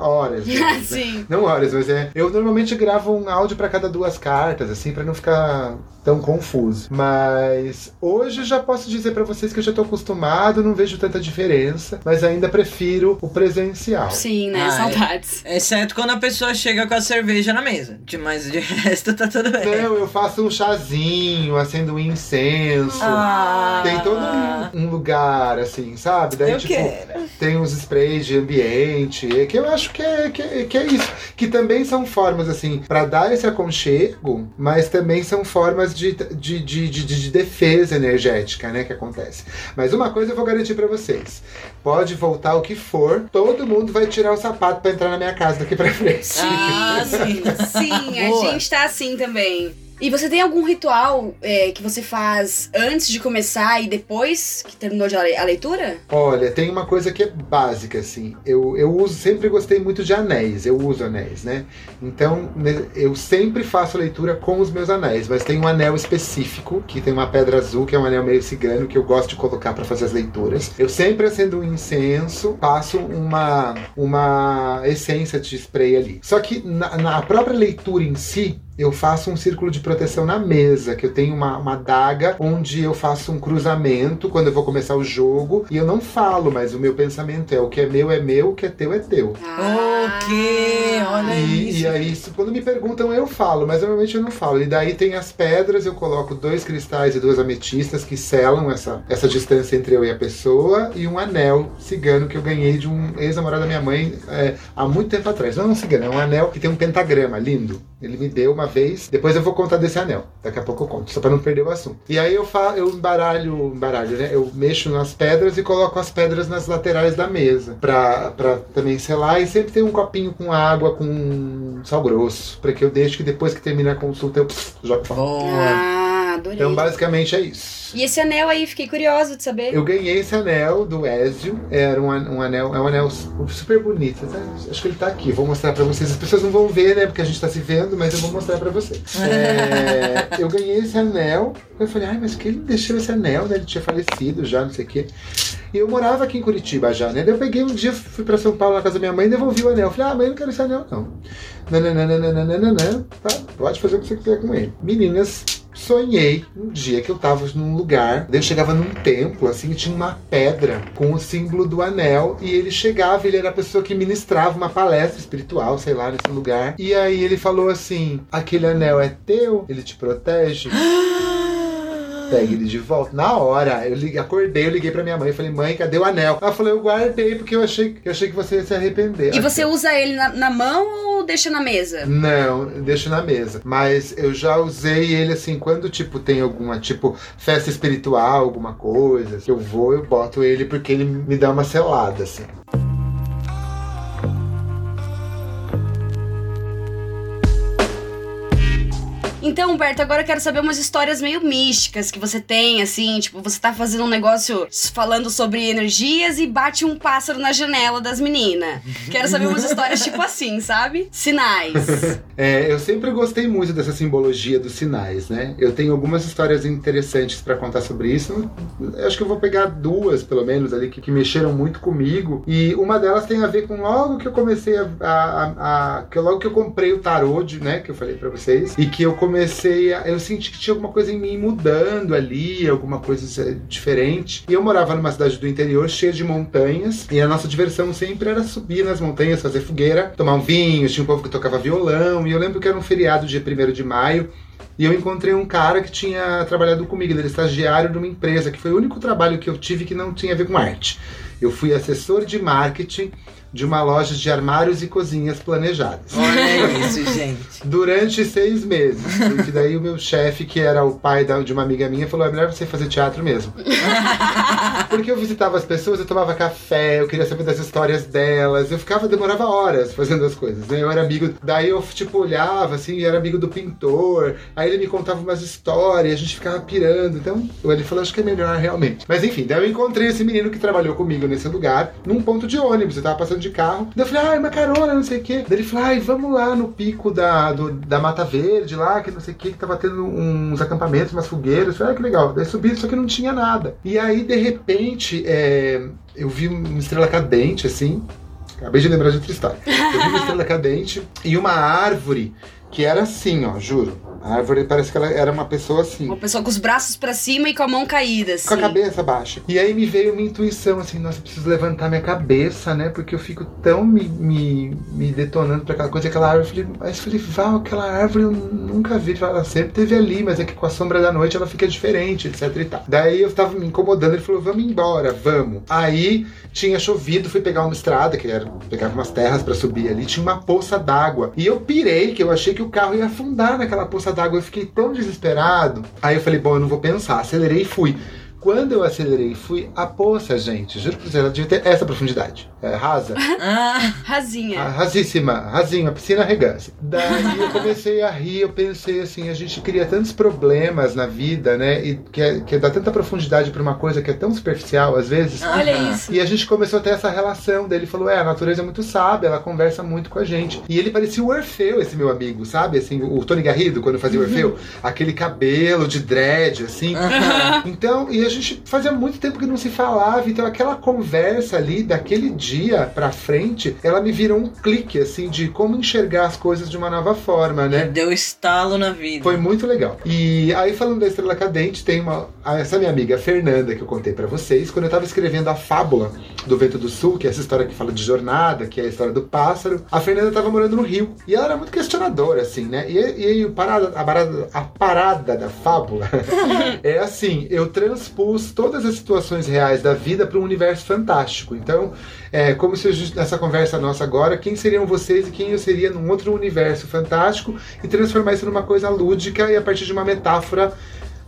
Horas. né? Sim. Não horas, mas é. Eu normalmente gravo um áudio pra cada duas cartas, assim, pra não ficar tão confuso. Mas hoje já posso dizer pra vocês que eu já tô acostumado, não vejo tanta diferença, mas ainda prefiro o presencial. Sim, né? Ah, é. Saudades. Exceto quando a pessoa chega com a cerveja na mesa. De- Mas de resto tá tudo bem. Não, eu faço um chazinho, acendo um incenso. Ah, Tem todo um, um lugar, assim, sabe? Daí, Eu tipo, quero. tem uns sprays de ambiente, é que eu acho que é, que, é- que é isso. Que também são formas, assim, pra dar esse aconchego, mas também são formas de, de, de, de, de defesa energética, né, que acontece. Mas uma coisa eu vou garantir pra vocês. Pode voltar o que for, todo mundo vai tirar o sapato pra entrar na minha casa daqui pra frente. Ah, sim. <laughs> Sim, a Boa. gente tá assim também. E você tem algum ritual é, que você faz antes de começar e depois que terminou de a leitura? Olha, tem uma coisa que é básica, assim. Eu, eu uso, sempre gostei muito de anéis, eu uso anéis, né? Então, ne- eu sempre faço leitura com os meus anéis, mas tem um anel específico, que tem uma pedra azul, que é um anel meio cigano, que eu gosto de colocar para fazer as leituras. Eu sempre acendo um incenso, passo uma, uma essência de spray ali. Só que na, na própria leitura em si, eu faço um círculo de proteção na mesa, que eu tenho uma, uma daga onde eu faço um cruzamento quando eu vou começar o jogo e eu não falo, mas o meu pensamento é o que é meu é meu, o que é teu é teu. Ok, olha E, isso. e aí, isso, quando me perguntam, eu falo, mas normalmente eu não falo. E daí tem as pedras, eu coloco dois cristais e duas ametistas que selam essa, essa distância entre eu e a pessoa, e um anel cigano que eu ganhei de um ex-namorado da minha mãe é, há muito tempo atrás. Não é um cigano, é um anel que tem um pentagrama lindo. Ele me deu uma vez, depois eu vou contar desse anel. Daqui a pouco eu conto, só pra não perder o assunto. E aí eu fa eu embaralho, embaralho, né? Eu mexo nas pedras e coloco as pedras nas laterais da mesa. Pra também selar. E sempre tem um copinho com água, com sal grosso. Pra que eu deixe que depois que termina a consulta eu pss, jogo fora. Boa. Ah, adorei. Então basicamente é isso. E esse anel aí, fiquei curiosa de saber. Eu ganhei esse anel do Ezio. Era um, an- um anel, é um anel super bonito. né? Acho que ele tá aqui. Vou mostrar pra vocês. As pessoas não vão ver, né? Porque a gente tá se vendo, mas eu vou mostrar pra vocês. <laughs> É, eu ganhei esse anel. Eu falei, ai, mas quem me deixou esse anel, né? Ele tinha falecido já, não sei o quê. E eu morava aqui em Curitiba já, né? Daí eu peguei um dia, fui pra São Paulo na casa da minha mãe e devolvi o anel. Eu falei, ah, mãe, eu não quero esse anel, não. Nananana, tá, pode fazer o que você quiser com ele. Meninas, sonhei um dia que eu tava num lugar, eu chegava num templo, assim, e tinha uma pedra com o símbolo do anel, e ele chegava, ele era a pessoa que ministrava uma palestra espiritual, sei lá, nesse lugar. E aí ele falou assim: aquele anel é teu, ele te protege. <gasps> Pegue ele de volta. Na hora, eu acordei, eu liguei pra minha mãe e falei, mãe, cadê o anel? Ela falou, eu guardei porque eu achei, eu achei que você ia se arrepender. E você usa ele na, na mão ou deixa na mesa? Não, deixa na mesa. Mas eu já usei ele assim, quando tipo tem alguma tipo festa espiritual, alguma coisa, que eu vou, eu boto ele porque ele me dá uma selada assim. Então, Humberto, agora eu quero saber umas histórias meio místicas que você tem, assim, tipo, você tá fazendo um negócio falando sobre energias e bate um pássaro na janela das meninas. Quero saber umas histórias tipo assim, sabe? Sinais. <laughs> É, eu sempre gostei muito dessa simbologia dos sinais, né? Eu tenho algumas histórias interessantes pra contar sobre isso. Eu acho que eu vou pegar duas, pelo menos, ali, que, que mexeram muito comigo. E uma delas tem a ver com logo que eu comecei a. a, a- a- que logo que eu comprei o tarô, de, né? Que eu falei pra vocês. E que eu comecei a. Eu senti que tinha alguma coisa em mim mudando ali, alguma coisa diferente. E eu morava numa cidade do interior cheia de montanhas. E a nossa diversão sempre era subir nas montanhas, fazer fogueira, tomar um vinho. Tinha um povo que tocava violão. E eu lembro que era um feriado, dia 1 de maio. E eu encontrei um cara que tinha trabalhado comigo, ele era estagiário de uma empresa, que foi o único trabalho que eu tive que não tinha a ver com arte. Eu fui assessor de marketing de uma loja de armários e cozinhas planejadas. Olha isso, gente. Durante seis meses. Porque daí o meu chefe, que era o pai de uma amiga minha, falou: é melhor você fazer teatro mesmo. <laughs> Porque eu visitava as pessoas, eu tomava café, eu queria saber das histórias delas. Eu ficava, demorava horas fazendo as coisas. Né? Eu era amigo. Daí eu, tipo, olhava assim, e era amigo do pintor. Aí ele me contava umas histórias, a gente ficava pirando. Então, ele falou: acho que é melhor realmente. Mas enfim, daí eu encontrei esse menino que trabalhou comigo nesse lugar, num ponto de ônibus. Eu tava passando de carro. Daí eu falei: ai, uma carona, não sei o quê. Daí ele falou: ai, vamos lá no pico da, do- da Mata Verde lá, que não sei o quê, que tava tendo uns acampamentos, umas fogueiras. Eu falei: ah, que legal. Daí subi, só que não tinha nada. E aí, de repente, é, eu vi uma estrela cadente, assim. Acabei de lembrar de outra história. Eu vi uma estrela cadente e uma árvore que era assim, ó, juro. A árvore parece que ela era uma pessoa assim. Uma pessoa com os braços pra cima e com a mão caída, assim. Com a cabeça baixa. E aí me veio uma intuição assim, nossa, preciso levantar minha cabeça, né? Porque eu fico tão me, me, me detonando pra aquela coisa, aquela árvore. Eu falei, mas eu falei, Val, aquela árvore eu nunca vi. Ela sempre teve ali, mas é que com a sombra da noite ela fica diferente, etc e tal. Daí eu tava me incomodando, ele falou, vamos embora, vamos. Aí tinha chovido, fui pegar uma estrada, que era, pegava umas terras pra subir ali, tinha uma poça d'água. E eu pirei, que eu achei que o carro ia afundar naquela poça d'água. Eu fiquei tão desesperado. Aí eu falei, bom, eu não vou pensar. Acelerei e fui. Quando eu acelerei fui, a poça, gente, juro pra você, ela devia ter essa profundidade. É, rasa. Ah, <laughs> Rasinha. Ah, Rasíssima, rasinha, piscina regança. Daí eu comecei a rir, eu pensei assim, a gente cria tantos problemas na vida, né? E que, é- que dá tanta profundidade pra uma coisa que é tão superficial às vezes. Olha isso. E a gente começou a ter essa relação dele. Falou: É, a natureza é muito sábia, ela conversa muito com a gente. E ele parecia o Orfeu, esse meu amigo, sabe? Assim, o Tony Garrido, quando fazia o Orfeu. Aquele cabelo de dread, assim. Então, e a gente fazia muito tempo que não se falava, então aquela conversa ali, daquele dia pra frente, ela me virou um clique, assim, de como enxergar as coisas de uma nova forma, né? Deu estalo na vida. Foi muito legal. E aí, falando da Estrela Cadente, tem uma. Essa minha amiga Fernanda, que eu contei pra vocês, quando eu tava escrevendo a fábula do Vento do Sul, que é essa história que fala de jornada, que é a história do pássaro, a Fernanda tava morando no Rio. E ela era muito questionadora, assim, né? E, e aí, o parada, a, parada, a parada da fábula <laughs> <laughs> é assim: eu todas as situações reais da vida para um universo fantástico. Então, é como se nessa conversa nossa agora, quem seriam vocês e quem eu seria num outro universo fantástico e transformar isso numa coisa lúdica e a partir de uma metáfora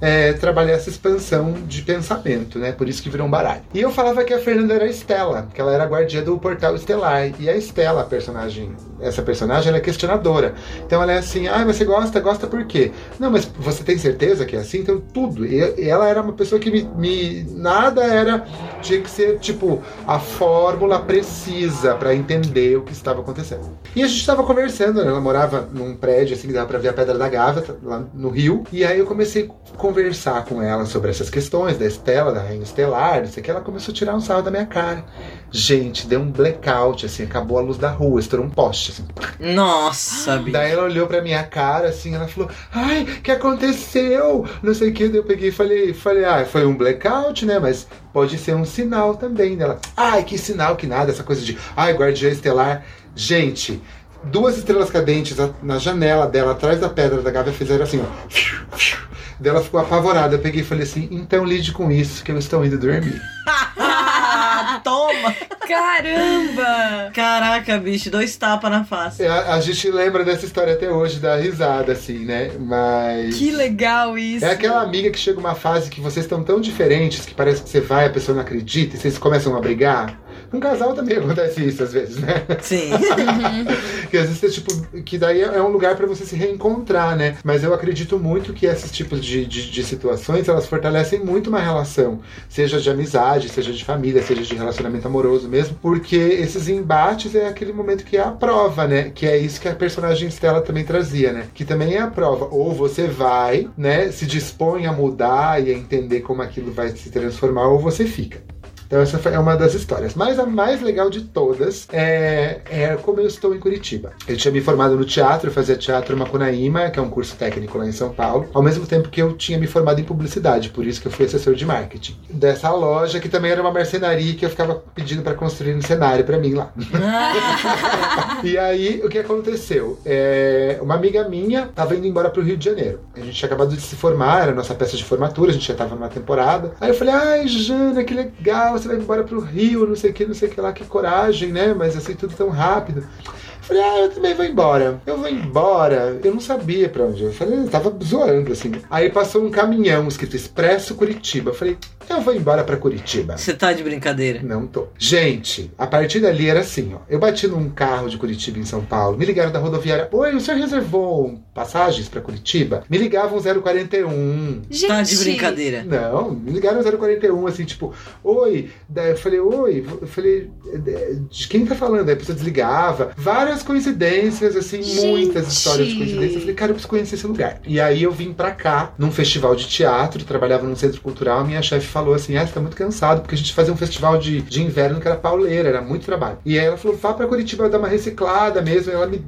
é, trabalhar essa expansão de pensamento, né? Por isso que virou um baralho. E eu falava que a Fernanda era a Estela, que ela era a guardia do portal estelar. E a Estela, a personagem, essa personagem, ela é questionadora. Então ela é assim, ah, mas você gosta, gosta por quê? Não, mas você tem certeza que é assim? Então tudo. E ela era uma pessoa que me, me nada era tinha que ser tipo a fórmula precisa para entender o que estava acontecendo. E a gente estava conversando, né? ela morava num prédio assim que dava para ver a Pedra da Gávea lá no Rio. E aí eu comecei a conversar com ela sobre essas questões da Estela, da Rainha Estelar, não sei o que, ela começou a tirar um sarro da minha cara. Gente, deu um blackout, assim, acabou a luz da rua, estourou um poste, assim. Nossa, bicho. Daí ela olhou pra minha cara, assim, ela falou, ai, que aconteceu? Não sei o que, daí eu peguei e falei, falei, ah, foi um blackout, né, mas pode ser um sinal também dela. Ai, que sinal, que nada, essa coisa de, ai, guardiã estelar. Gente, duas estrelas cadentes na janela dela, atrás da pedra da Gávea, fizeram assim, ó. Daí ela ficou apavorada. Eu peguei e falei assim: então lide com isso, que eu estou indo dormir. <laughs> Toma! Caramba! Caraca, bicho, dois tapas na face. É, a, a, gente lembra dessa história até hoje, da risada, assim, né? Mas. Que legal isso! É aquela amiga que chega uma fase que vocês estão tão diferentes que parece que você vai, a pessoa não acredita e vocês começam a brigar. Com casal também acontece isso às vezes, né? Sim. <laughs> que às vezes, tipo, que daí é um lugar para você se reencontrar, né? Mas eu acredito muito que esses tipos de, de, de, situações, elas fortalecem muito uma relação. Seja de amizade, seja de família, seja de relacionamento amoroso mesmo. Porque esses embates é aquele momento que é a prova, né? Que é isso que a personagem Stella também trazia, né? Que também é a prova. Ou você vai, né? Se dispõe a mudar e a entender como aquilo vai se transformar, ou você fica. Então essa é uma das histórias. Mas a mais legal de todas é, é como eu estou em Curitiba. Eu tinha me formado no teatro, eu fazia teatro Macunaíma, que é um curso técnico lá em São Paulo, ao mesmo tempo que eu tinha me formado em publicidade, por isso que eu fui assessor de marketing. Dessa loja, que também era uma mercenaria que eu ficava pedindo para construir um cenário para mim lá. <laughs> e aí, o que aconteceu? É, uma amiga minha estava indo embora para o Rio de Janeiro. A gente tinha acabado de se formar, era a nossa peça de formatura, a gente já estava numa temporada. Aí eu falei, ai, Jana, que legal, você vai embora pro Rio, não sei o que, não sei o que lá, que coragem, né? Mas assim, tudo tão rápido. Falei, ah, eu também vou embora. Eu vou embora. Eu não sabia pra onde. Eu falei, eu tava zoando, assim. Aí passou um caminhão escrito Expresso Curitiba. Eu falei, eu vou embora pra Curitiba. Você tá de brincadeira? Não tô. Gente, a partir dali era assim, ó. Eu bati num carro de Curitiba em São Paulo. Me ligaram da rodoviária. Oi, o senhor reservou passagens pra Curitiba? Me ligavam 041. Gente. Tá de brincadeira. Não, me ligaram 041, assim, tipo, oi. Daí eu falei, oi. Eu falei, de quem tá falando? Aí a pessoa desligava. Várias coincidências, assim, Gente. muitas histórias de coincidências. Eu falei, cara, eu preciso conhecer esse lugar. E aí eu vim pra cá, num festival de teatro, trabalhava num centro cultural. A minha chefe falou assim: ah, você tá muito cansado, porque a gente fazia um festival de, de inverno que era pauleira, era muito trabalho. E aí ela falou: vá pra Curitiba dar uma reciclada mesmo. Ela me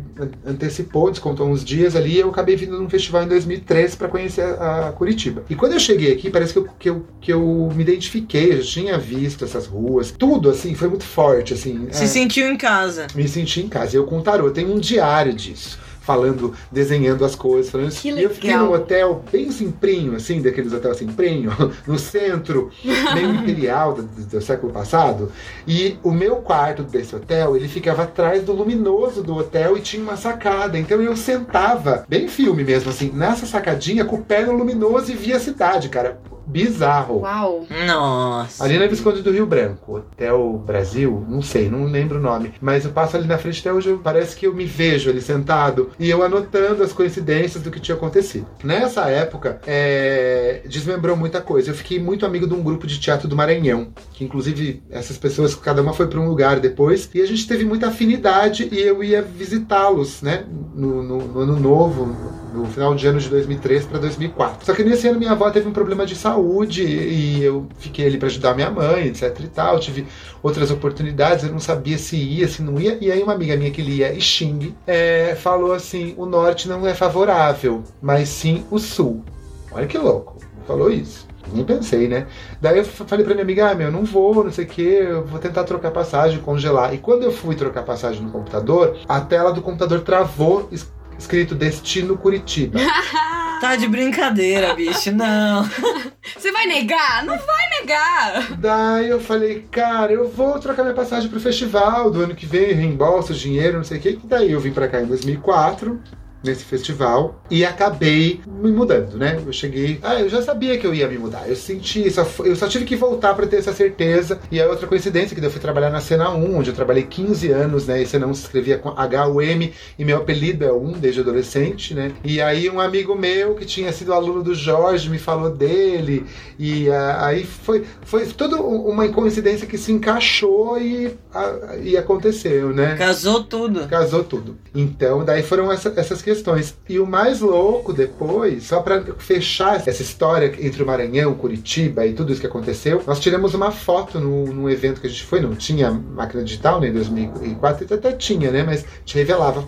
antecipou, descontou uns dias ali. E eu acabei vindo num festival em 2013 para conhecer a, a, Curitiba. E quando eu cheguei aqui, parece que eu, que eu, que eu me identifiquei, eu já tinha visto essas ruas, tudo assim, foi muito forte, assim. Se é, sentiu em casa. Me senti em casa. Eu com tarô, tem um diário disso falando, desenhando as coisas, falando que legal. E eu fiquei num hotel bem simprinho, assim, daqueles hotéis simprinho, <laughs> no centro, meio <laughs> imperial do, do, século passado. E o meu quarto desse hotel, ele ficava atrás do luminoso do hotel e tinha uma sacada. Então eu sentava, bem filme mesmo, assim, nessa sacadinha, com o pé no luminoso e via a cidade, cara bizarro. Uau. Nossa. Ali na Visconde do Rio Branco, Hotel Brasil, não sei, não lembro o nome. Mas eu passo ali na frente até hoje, parece que eu me vejo ali sentado e eu anotando as coincidências do que tinha acontecido. Nessa época, é, desmembrou muita coisa. Eu fiquei muito amigo de um grupo de teatro do Maranhão, que inclusive essas pessoas, cada uma foi para um lugar depois, e a gente teve muita afinidade e eu ia visitá-los, né, no, no, no ano novo no final de ano de 2003 para 2004. Só que nesse ano minha avó teve um problema de saúde e eu fiquei ali para ajudar minha mãe, etc e tal. Tive outras oportunidades, eu não sabia se ia, se não ia. E aí uma amiga minha que lia Xing é, falou assim: o norte não é favorável, mas sim o sul. Olha que louco, falou isso. Nem pensei, né? Daí eu falei pra minha amiga, ah, meu, não vou, não sei o que, eu vou tentar trocar passagem, congelar. E quando eu fui trocar passagem no computador, a tela do computador travou, escrito Destino Curitiba. <laughs> Tá de brincadeira, bicho, não. <laughs> Você vai negar? Não vai negar. Daí eu falei, cara, eu vou trocar minha passagem pro festival do ano que vem, reembolso, dinheiro, não sei o que. Daí eu vim pra cá em 2004 nesse festival e acabei me mudando, né? Eu cheguei, ah, eu já sabia que eu ia me mudar. Eu senti, só, eu só tive que voltar para ter essa certeza. E a outra coincidência que eu fui trabalhar na Cena 1, onde eu trabalhei 15 anos, né? E Cena 1 se escrevia com H-U-M e meu apelido é 1 desde adolescente, né? E aí um amigo meu que tinha sido aluno do Jorge me falou dele e uh, aí foi foi toda uma coincidência que se encaixou e, uh, e aconteceu, né? Casou tudo. Casou tudo. Então, daí foram essa, essas questões questões. E o mais louco depois, só para fechar essa história entre o Maranhão, Curitiba e tudo isso que aconteceu, nós tiramos uma foto no, num evento que a gente foi, não tinha máquina digital né, em 2004, até tinha, né? Mas te revelava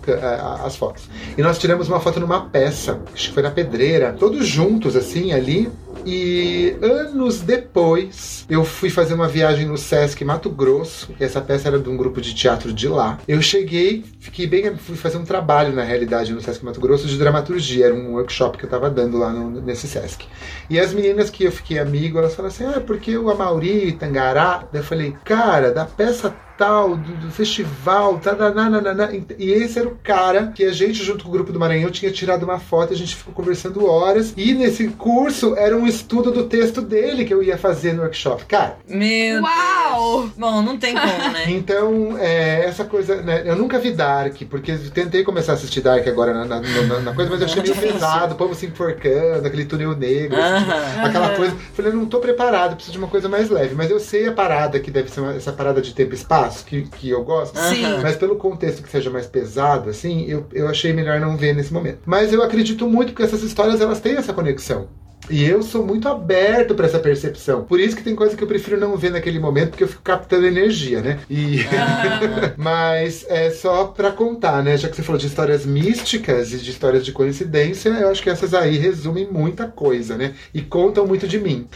as fotos. E nós tiramos uma foto numa peça, acho que foi na pedreira, todos juntos assim ali, e anos depois, eu fui fazer uma viagem no Sesc Mato Grosso. essa peça era de um grupo de teatro de lá. Eu cheguei, fiquei bem. Fui fazer um trabalho, na realidade, no Sesc Mato Grosso de dramaturgia. Era um workshop que eu tava dando lá no, nesse Sesc. E as meninas que eu fiquei amigo, elas falaram assim: ah, porque o Amauri, Tangará. Daí eu falei, cara, da peça tal, do, do festival, tá, nananana. e esse era o cara que a gente, junto com o grupo do Maranhão, tinha tirado uma foto, a gente ficou conversando horas, e nesse curso era um estudo do texto dele que eu ia fazer no workshop. Cara. Meu Uau! Deus. Bom, não tem como, né? <laughs> então, é, essa coisa, né? Eu nunca vi Dark, porque tentei começar a assistir Dark agora na, na, na, na coisa, mas eu achei meio pesado, o povo se enforcando, aquele túnel negro, uh -huh. assim, aquela coisa. Falei, eu não tô preparado, preciso de uma coisa mais leve, mas eu sei a parada que deve ser uma, essa parada de tempo e espaço que, que eu gosto. Sim. Mas pelo contexto que seja mais pesado, assim, eu, eu achei melhor não ver nesse momento. Mas eu acredito muito que essas histórias elas têm essa conexão. E eu sou muito aberto para essa percepção. Por isso que tem coisa que eu prefiro não ver naquele momento, porque eu fico captando energia, né? E ah. <laughs> mas é só para contar, né? Já que você falou de histórias místicas e de histórias de coincidência, eu acho que essas aí resumem muita coisa, né? E contam muito de mim.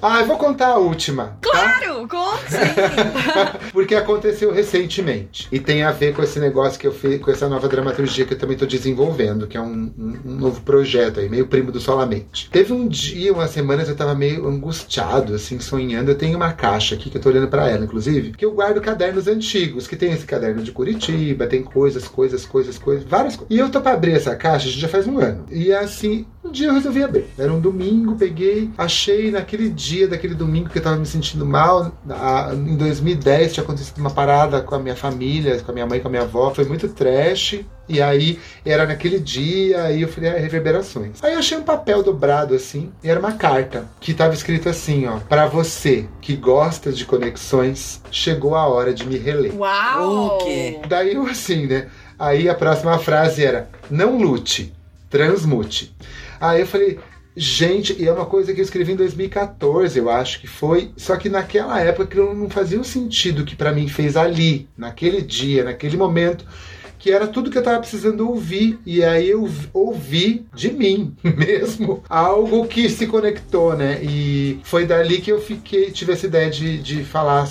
Ah, eu vou contar a última. Tá? Claro, tá? conta <laughs> Porque aconteceu recentemente. E tem a ver com esse negócio que eu fiz, com essa nova dramaturgia que eu também estou desenvolvendo, que é um, um, um, novo projeto aí, meio primo do Solamente. Teve um dia, umas semanas, eu tava meio angustiado, assim, sonhando. Eu tenho uma caixa aqui que eu tô olhando para ela, inclusive, que eu guardo cadernos antigos, que tem esse caderno de Curitiba, tem coisas, coisas, coisas, coisas, várias coisas. E eu tô pra abrir essa caixa, já faz um ano. E assim, um dia eu resolvi abrir. Era um domingo, peguei, achei naquele dia, daquele domingo que eu tava me sentindo mal. Em 2010 tinha acontecido uma parada com a minha família, com a minha mãe, com a minha avó. Foi muito trash. E aí era naquele dia, aí eu falei, ah, reverberações. Aí eu achei um papel dobrado assim, e era uma carta que tava escrito assim, ó: "Para você que gosta de conexões, chegou a hora de me reler". Uau! O quê? Daí eu assim, né? Aí a próxima frase era: "Não lute, transmute". Aí eu falei, Gente, e é uma coisa que eu escrevi em 2014, eu acho que foi. Só que naquela época não fazia o sentido que para mim fez ali, naquele dia, naquele momento, que era tudo que eu tava precisando ouvir. E aí eu ouvi de mim <laughs> mesmo algo que se conectou, né? E foi dali que eu fiquei, tive essa ideia de, de falar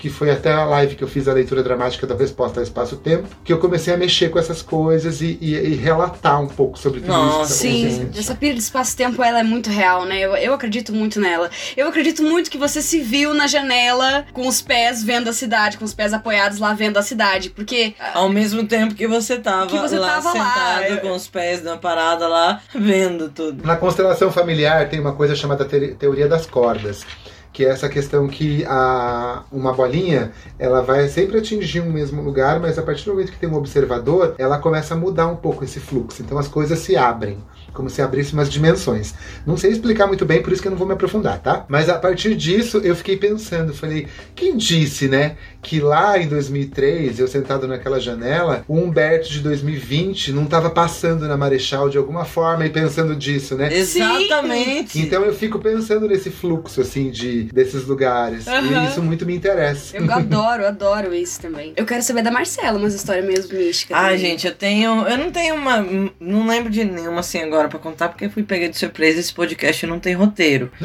que foi até a live que eu fiz a leitura dramática da resposta ao espaço-tempo, que eu comecei a mexer com essas coisas e, e, e relatar um pouco sobre tudo Nossa, isso. Que tá Sim, essa pira de espaço-tempo ela é muito real, né? Eu, eu acredito muito nela. Eu acredito muito que você se viu na janela com os pés vendo a cidade, com os pés apoiados lá vendo a cidade, porque ao mesmo tempo que você tava, que você lá tava sentado lá. com os pés na parada lá, vendo tudo. Na constelação familiar tem uma coisa chamada te teoria das cordas que é essa questão que a, uma bolinha ela vai sempre atingir um mesmo lugar, mas a partir do momento que tem um observador, ela começa a mudar um pouco esse fluxo. Então as coisas se abrem, como se abrissem umas dimensões. Não sei explicar muito bem, por isso que eu não vou me aprofundar, tá? Mas a partir disso eu fiquei pensando, falei, quem disse, né, que lá em 2003, eu sentado naquela janela, o Humberto de 2020 não tava passando na Marechal de alguma forma e pensando disso, né? Exatamente. Então eu fico pensando nesse fluxo, assim, de, desses lugares. Aham. E isso muito me interessa. Eu adoro, adoro isso também. Eu quero saber da Marcela, umas histórias mesmo místicas. Ah, também. gente, eu tenho. Eu não tenho uma. Não lembro de nenhuma assim agora pra contar, porque eu fui pegar de surpresa. Esse podcast não tem roteiro. <laughs>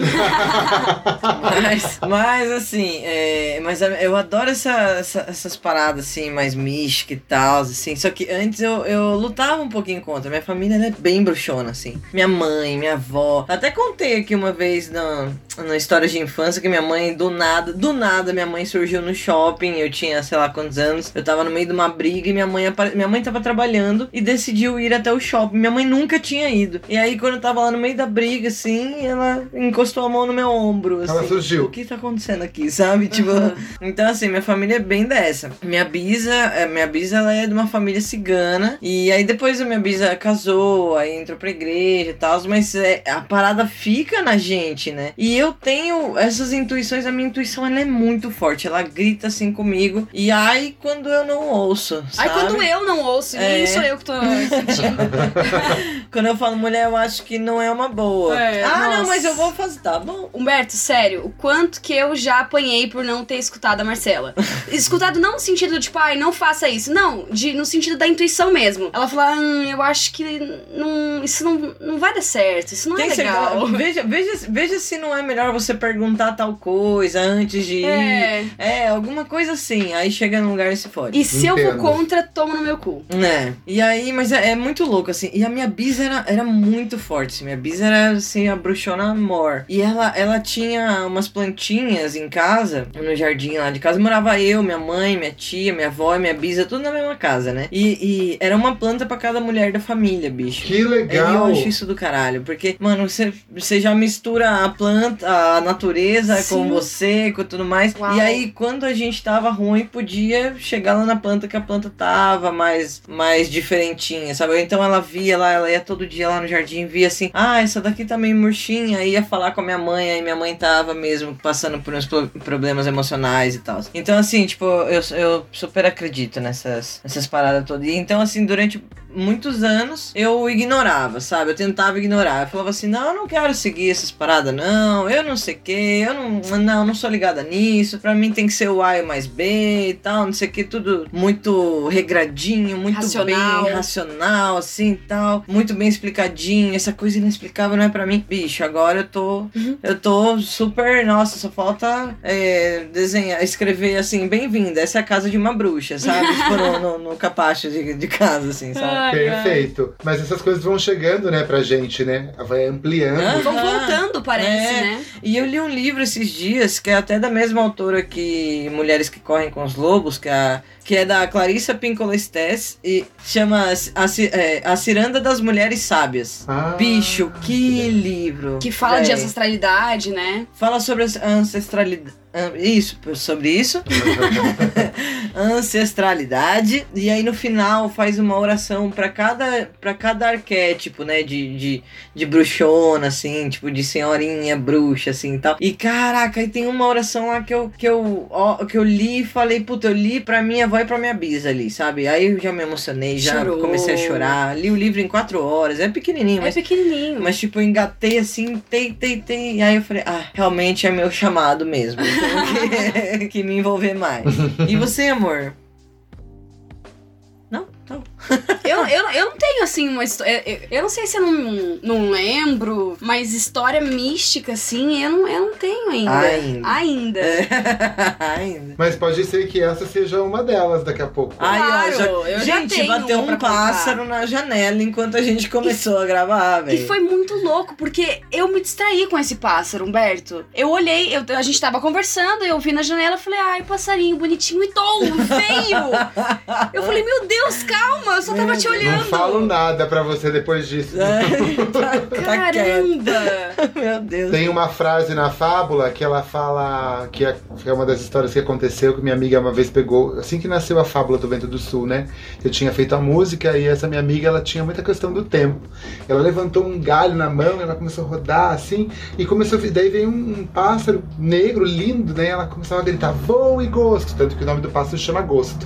mas, mas, assim, é, mas eu adoro essa, essa- essas paradas, assim, mais místicas e tal, assim. Só que antes eu, eu lutava um pouquinho contra. Minha família ela é bem bruxona, assim. Minha mãe, minha avó. Até contei aqui uma vez na, na história de infância que minha mãe, do nada, do nada, minha mãe surgiu no shopping. Eu tinha, sei lá quantos anos. Eu tava no meio de uma briga e minha mãe, apare- minha mãe tava trabalhando e decidiu ir até o shopping. Minha mãe nunca tinha ido. E aí, quando eu tava lá no meio da briga, assim, ela encostou a mão no meu ombro. Ela assim, surgiu. O que tá acontecendo aqui, sabe? Tipo, então assim, minha família é bem dessa. Minha bisa, é, minha bisa ela é de uma família cigana. E aí depois a minha bisa casou, aí entrou pra igreja e tal. Mas é, a parada fica na gente, né? E eu tenho essas intuições, a minha intuição ela é muito forte. Ela grita assim comigo. E ai, quando eu não ouço. Aí Sabe? quando eu não ouço, nem É. sou eu que tô sentindo. <laughs> Quando eu falo mulher, eu acho que não é uma boa. É, ah, não, nossa. mas eu vou fazer. Tá bom. Humberto, sério, o quanto que eu já apanhei por não ter escutado a Marcela. Escutado não no sentido, tipo, ai, não faça isso. Não, de, no sentido da intuição mesmo. Ela fala, hum, eu acho que não, isso não, não vai dar certo, isso não Tem é que ser- legal. veja, veja, veja se não é melhor você perguntar tal coisa antes de ir. É. É, alguma coisa assim. Aí chega num lugar e se fode. E se eu Entendo. for contra, toma no meu cu. É. E aí, mas é, é muito louco, assim. E a minha bisa era, era muito forte. assim. Minha bisa era, assim, a bruxona amor. E ela, ela tinha umas plantinhas em casa, no jardim lá de casa. Morava eu, minha mãe, minha tia, minha avó e minha bisa, tudo na mesma casa, né? E, e era uma planta pra cada mulher da família, bicho. Que É, E eu legal! acho isso do caralho, porque, mano, você, você já mistura a planta, a natureza Sim. com você, com tudo mais. Uau. E aí, quando a gente tava ruim, podia chegar lá na planta que a planta tava mais, mais diferentinha, sabe? Então ela via lá, ela ia todo dia lá no jardim, via assim, ah, essa daqui tá meio murchinha, aí ia falar com a minha mãe, aí minha mãe tava mesmo passando por uns pro- problemas emocionais e tal. Então, assim, tipo, eu, eu super acredito nessas, nessas paradas todas. E então, assim, durante muitos anos eu ignorava, sabe? Eu tentava ignorar. Eu falava assim: não, eu não quero seguir essas paradas, não. Eu não sei o que, eu não, não, não sou ligada nisso. Pra mim tem que ser o A mais B e tal, não sei o que, tudo muito regradinho, muito Racional. bem racional, assim e tal. Muito bem explicadinho. Essa coisa inexplicável não é pra mim. Bicho, agora eu tô. Eu tô super. Nossa, só falta é, desenhar, escrever assim: bem-vinda, essa é a casa de uma bruxa, sabe? tipo, no, no, no capacho de, de casa, assim, sabe? Perfeito. Mas essas coisas vão chegando, né, pra gente, né? Vai ampliando. Vão voltando, parece, É. né? E eu li um livro esses dias, que é até da mesma autora que Mulheres que Correm com os Lobos, que é, a- que é da Clarissa Pinkola Estés, e chama a, é, a Ciranda das Mulheres Sábias. Ah. Bicho, que livro! Que fala de véi. ancestralidade, né? Fala sobre a ancestralidade. Isso, sobre isso. <laughs> ancestralidade e aí no final faz uma oração pra cada para cada arquétipo, né, de, de, de bruxona assim, tipo de senhorinha bruxa assim, e tal. E caraca, aí tem uma oração lá que eu que eu ó, que eu li e falei, puta, eu li pra minha e pra minha bisa ali, sabe? Aí eu já me emocionei, já Chorou. comecei a chorar. Li o livro em quatro horas, é pequenininho, É mas pequenininho. mas, tipo, eu engatei assim, tei, tei, tei. E aí eu falei, ah, realmente é meu chamado mesmo. <laughs> Que, que me envolver mais. <laughs> E você, amor? <laughs> Eu, eu, eu não tenho, assim, uma história. Eu, eu não sei se eu não, não lembro, mas história mística, assim, eu não, eu não tenho ainda. Ainda. Ainda. É. <laughs> Ainda. Mas pode ser que essa seja uma delas daqui a pouco. Ai, Claro, já- eu já gente, tenho bateu um pássaro contar. na janela enquanto a gente começou a gravar, velho. E foi muito louco, porque eu me distraí com esse pássaro, Humberto. Eu olhei, eu- a gente tava conversando, eu vi na janela, falei, ai, passarinho bonitinho, e tom, feio. <laughs> eu falei, meu Deus, calma, eu só tava te olhando. Não falo nada pra você depois disso. É, <laughs> tá, tá. Caramba! <laughs> Meu Deus. Tem uma frase na fábula que ela fala que é, que é uma das histórias que aconteceu que minha amiga uma vez pegou, assim que nasceu a fábula do Vento do Sul, né? Eu tinha feito a música e essa minha amiga ela tinha muita questão do tempo. Ela levantou um galho na mão, ela começou a rodar assim e começou, daí veio um, um pássaro negro lindo, né? Ela começou a gritar voo e gosto, tanto que o nome do pássaro chama gosto,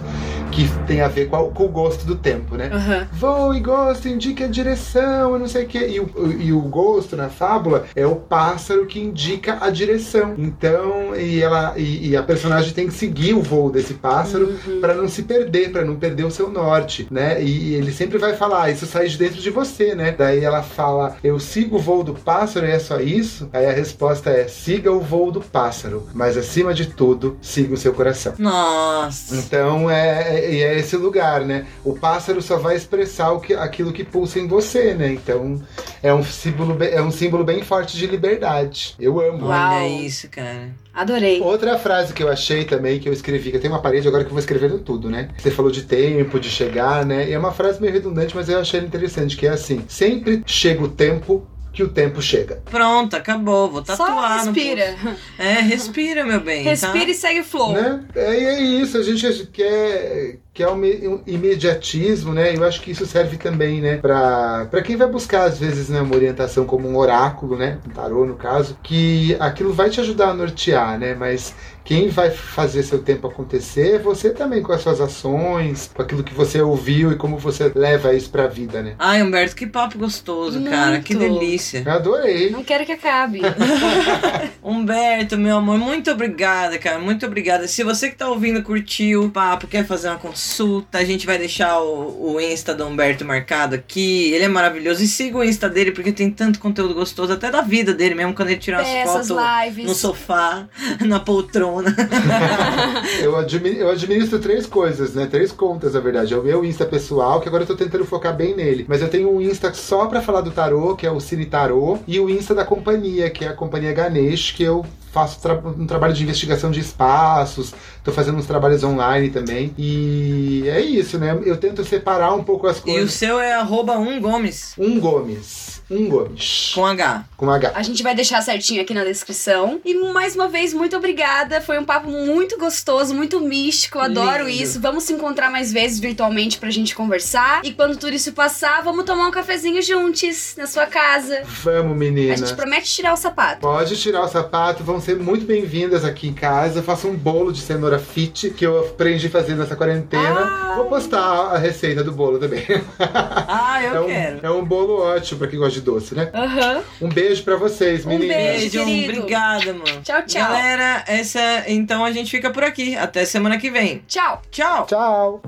que tem a ver com, a- com o gosto do tempo, né? Aham. Voo e gosto, indica a direção, eu não sei o que. E o, e o gosto na fábula é o pássaro que indica a direção. Então, e, ela, e, e a personagem tem que seguir o voo desse pássaro pra não se perder, pra não perder o seu norte, né? E, ele sempre vai falar, "Ah, isso sai de dentro de você, né? Daí ela fala, eu sigo o voo do pássaro e é só isso? Aí a resposta é, siga o voo do pássaro, mas acima de tudo, siga o seu coração. Nossa. Então é, é, é esse lugar, né? O pássaro só vai expressar o que, aquilo que pulsa em você, né? Então é um símbolo, é um símbolo bem forte de liberdade. Eu amo. Uau. Olha isso, cara. Adorei. Outra frase que eu achei também, que eu escrevi, que eu tenho uma parede agora que eu vou escrevendo tudo, né? Você falou de tempo, de chegar, né? E é uma frase meio redundante, mas eu achei interessante, que é assim: sempre chega o tempo que o tempo chega. Pronto, acabou. Vou Só tatuar no respira. pulso. É, respira, meu bem. <laughs> Respira tá? e segue o flow. Né? É, é isso, a gente quer, quer um, me- um imediatismo, né? Eu acho que isso serve também, né? Pra, pra quem vai buscar, às vezes, né, uma orientação como um oráculo, né? Um tarô, no caso, que aquilo vai te ajudar a nortear, né? Mas quem vai fazer seu tempo acontecer é você também, com as suas ações, com aquilo que você ouviu e como você leva isso pra vida, né? Ai, Humberto, que papo gostoso, cara. Que Muito. delícia. Eu adorei. Não quero que acabe. <laughs> <laughs> Humberto, meu amor, muito obrigada, cara. Muito obrigada. Se você que tá ouvindo curtiu o papo, quer fazer uma consulta, a gente vai deixar o, o Insta do Humberto marcado aqui. Ele é maravilhoso. E siga o Insta dele, porque tem tanto conteúdo gostoso, até da vida dele mesmo, quando ele tira umas Peças, fotos lives. no sofá, <laughs> na poltrona. <laughs> Eu, admi- eu administro três coisas, né? Três contas, na verdade. É o meu Insta pessoal, que agora eu tô tentando focar bem nele. Mas eu tenho um Insta só pra falar do tarô, que é o Cine Tarô. E o Insta da companhia, que é a companhia Ganesh, que eu faço tra- um trabalho de investigação de espaços. Tô fazendo uns trabalhos online também. E é isso, né? Eu tento separar um pouco as E o coisas. seu é arroba um Gomes, Um Gomes. Um Gomes. com H. Com H. A gente vai deixar certinho aqui na descrição. E mais uma vez, muito obrigada. Foi um papo muito gostoso, muito místico. Eu adoro Lindo. isso. Vamos se encontrar mais vezes virtualmente pra gente conversar. E quando tudo isso passar, vamos tomar um cafezinho juntos na sua casa. Vamos, menina. A gente promete tirar o sapato. Pode tirar o sapato, vão ser muito bem-vindas aqui em casa. Eu faço um bolo de cenoura fit que eu aprendi a fazer nessa quarentena. Ah. Vou postar a receita do bolo também. Ah, eu <laughs> é, um, quero. é um bolo ótimo pra quem gosta de doce, né? Aham. Um beijo pra vocês, Um meninas. beijo. Beijo, querido. obrigada, mano. Tchau, tchau. Galera, essa. Então a gente fica por aqui. Até semana que vem. Tchau. Tchau! Tchau.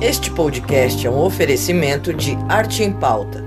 Este podcast é um oferecimento de Arte em Pauta.